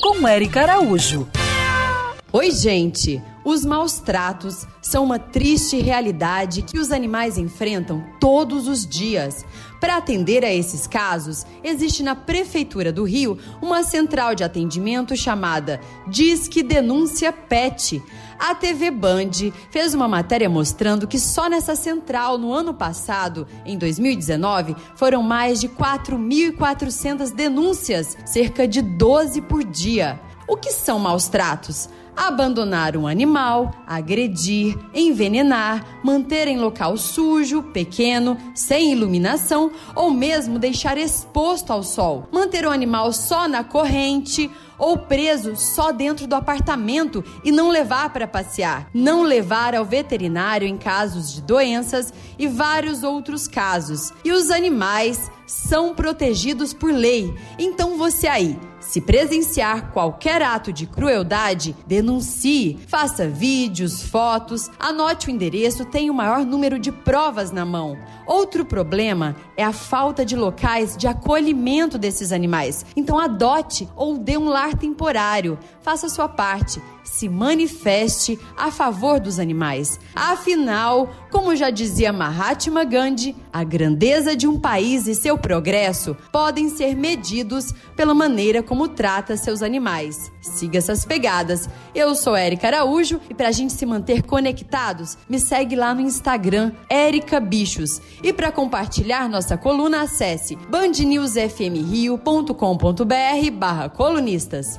Com Eric Araújo. Oi, gente! Os maus tratos são uma triste realidade que os animais enfrentam todos os dias. Para atender a esses casos, existe na Prefeitura do Rio uma central de atendimento chamada Disque Denúncia Pet. A TV Band fez uma matéria mostrando que só nessa central, no ano passado, em 2019, foram mais de 4.400 denúncias, cerca de 12 por dia. O que são maus tratos? Abandonar um animal, agredir, envenenar, manter em local sujo, pequeno, sem iluminação ou mesmo deixar exposto ao sol, manter o animal só na corrente ou preso só dentro do apartamento e não levar para passear, não levar ao veterinário em casos de doenças e vários outros casos. E os animais são protegidos por lei. Então você aí se presenciar qualquer ato de crueldade, denuncie, faça vídeos, fotos, anote o endereço, tenha o maior número de provas na mão. Outro problema é a falta de locais de acolhimento desses animais. Então adote ou dê um lar temporário. Faça sua parte se manifeste a favor dos animais. Afinal, como já dizia Mahatma Gandhi, a grandeza de um país e seu progresso podem ser medidos pela maneira como trata seus animais. Siga essas pegadas. Eu sou Érica Araújo e para a gente se manter conectados, me segue lá no Instagram, Érica Bichos. E para compartilhar nossa coluna, acesse bandnewsfmrio.com.br barra colunistas.